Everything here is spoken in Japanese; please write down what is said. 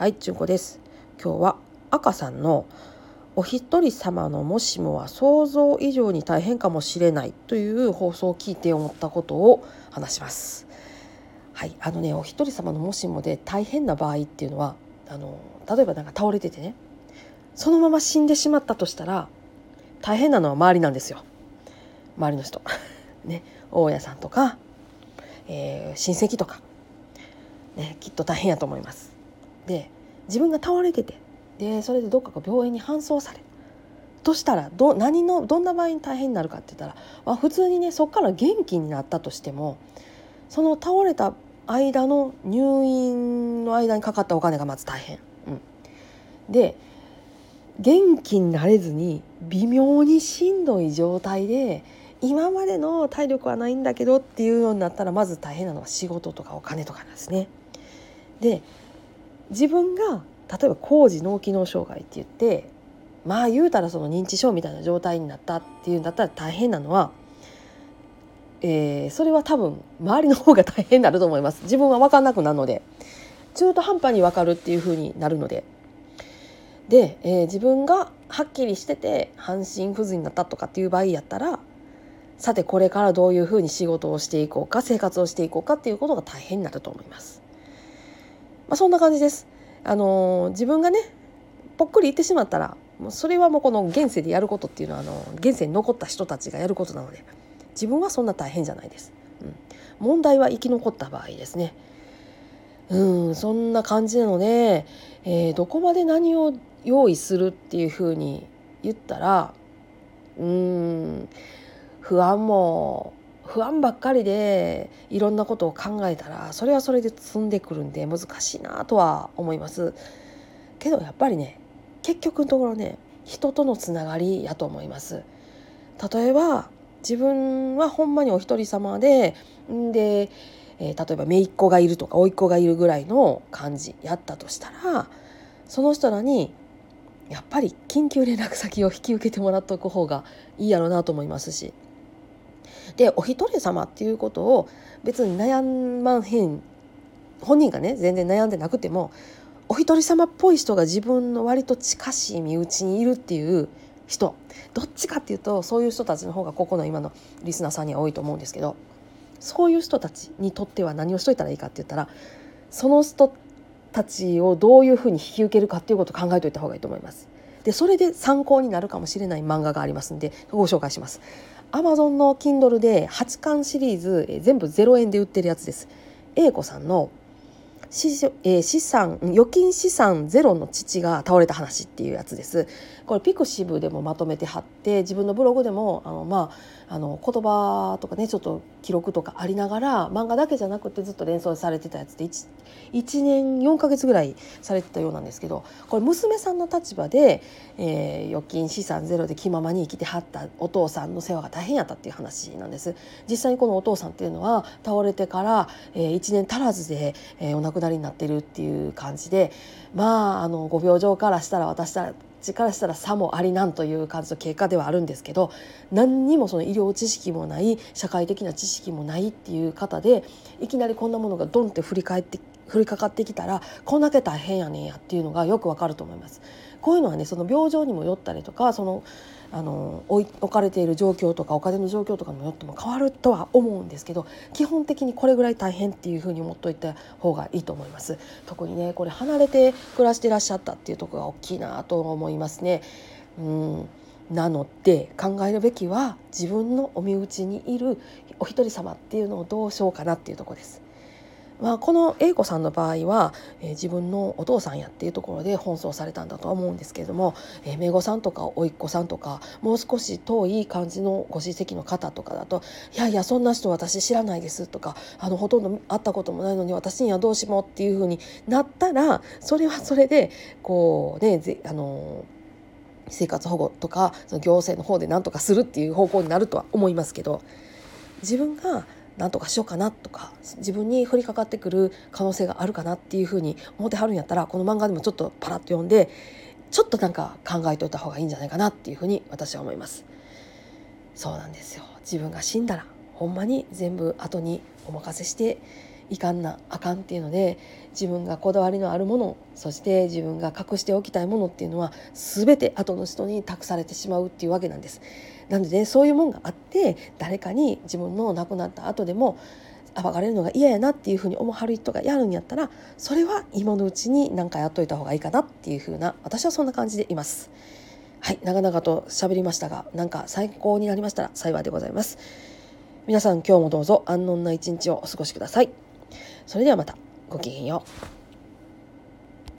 はいちゅんこです。今日は赤さんのお一人様のもしもは想像以上に大変かもしれないという放送を聞いて思ったことを話します。はいあのねお一人様のもしもで大変な場合っていうのはあの例えばなんか倒れててねそのまま死んでしまったとしたら大変なのは周りなんですよ。周りの人。ね大家さんとか、えー、親戚とか、ね、きっと大変やと思います。で自分が倒れててでそれでどっかが病院に搬送されとしたらど何のどんな場合に大変になるかって言ったら、まあ、普通にねそこから元気になったとしてもその倒れた間の入院の間にかかったお金がまず大変。うん、で元気になれずに微妙にしんどい状態で今までの体力はないんだけどっていうようになったらまず大変なのは仕事とかお金とかなんですね。で自分が例えば高次脳機能障害って言ってまあ言うたらその認知症みたいな状態になったっていうんだったら大変なのは、えー、それは多分周りの方が大変になると思います自分は分かんなくなるので中途半端に分かるっていうふうになるのでで、えー、自分がはっきりしてて半身不随になったとかっていう場合やったらさてこれからどういうふうに仕事をしていこうか生活をしていこうかっていうことが大変になると思います。まあ、そんな感じです。あのー、自分がねぽっくり言ってしまったらもうそれはもうこの現世でやることっていうのはあの現世に残った人たちがやることなので自分はそんな大変じゃないです。うん、問題は生き残った場合ですね。うんそんな感じなので、えー、どこまで何を用意するっていうふうに言ったらうん不安も不安ばっかりでいろんなことを考えたらそれはそれで積んでくるんで難しいなとは思います。けどやっぱりね結局のところね人とのつながりやと思います。例えば自分はほんまにお一人様でで、えー、例えば姪っ子がいるとか甥っ子がいるぐらいの感じやったとしたらその人らにやっぱり緊急連絡先を引き受けてもらっておく方がいいやろうなと思いますしでお一人様っていうことを別に悩まんへん本人がね全然悩んでなくてもお一人様っぽい人が自分の割と近しい身内にいるっていう人どっちかっていうとそういう人たちの方がここの今のリスナーさんには多いと思うんですけどそういう人たちにとっては何をしといたらいいかって言ったらその人たちをどういうふうに引き受けるかっていうことを考えておいた方がいいと思います。でそれで参考になるかもしれない漫画がありますんでご紹介します。アマゾンの Kindle で8巻シリーズ全部0円で売ってるやつです。英子さんの資,、えー、資産預金資産ゼロの父が倒れた話っていうやつです。これピクシブでもまとめて貼って自分のブログでもあの、まあ、あの言葉とかねちょっと記録とかありながら漫画だけじゃなくてずっと連想されてたやつで 1, 1年4ヶ月ぐらいされてたようなんですけどこれ娘さんの立場で、えー、預金資産ゼロで気ままに生きてはったお父さんの世話が大変やったっていう話なんです。実際にこのお父さんっていうのは倒れてから、えー、1年足らずで、えー、お亡くなりになってるっていう感じでまああのご病状からしたら私たちからしたらさもありなんという感じの結果ではあるんですけど何にもその医療知識もない社会的な知識もないっていう方でいきなりこんなものがドンって振り返って降りかかってきたらこんだけ大変やねんやっていうのがよくわかると思います。こういうのはねその病状にもよったりとかそのあの置かれている状況とかお金の状況とかにもよっても変わるとは思うんですけど基本的にこれぐらい大変っていうふうに思っといた方がいいと思います。特にねこれ離れて暮らしていらっしゃったっていうところが大きいなと思いますね。うん。なので考えるべきは自分のお身内にいるお一人様っていうのをどうしようかなっていうとこです。まあ、この A 子さんの場合は、えー、自分のお父さんやっていうところで奔走されたんだとは思うんですけれども、えー、姪御さんとか甥っ子さんとかもう少し遠い感じのご親戚の方とかだと「いやいやそんな人私知らないです」とかあのほとんど会ったこともないのに私にはどうしもっていうふうになったらそれはそれでこうねあの生活保護とかその行政の方で何とかするっていう方向になるとは思いますけど自分が何とかしようかなとか自分に降りかかってくる可能性があるかなっていうふうに思ってはるんやったらこの漫画でもちょっとパラッと読んでちょっとなんか考えておいた方がいいんじゃないかなっていうふうに私は思います。そうなんですよ自分が死んだらほんまに全部後にお任せしていかんなあかんっていうので自分がこだわりのあるものそして自分が隠しておきたいものっていうのは全て後の人に託されてしまうっていうわけなんです。なので、ね、そういうもんがあって誰かに自分の亡くなった後でも暴かれるのが嫌やなっていうふうに思わはる人がやるんやったらそれは今のうちに何かやっといた方がいいかなっていうふうな私はそんな感じでいます。はい長々と喋りましたがなんか参考になりましたら幸いでございます。皆さん今日もどうぞ安穏な一日をお過ごしください。それではまたごきげんよう。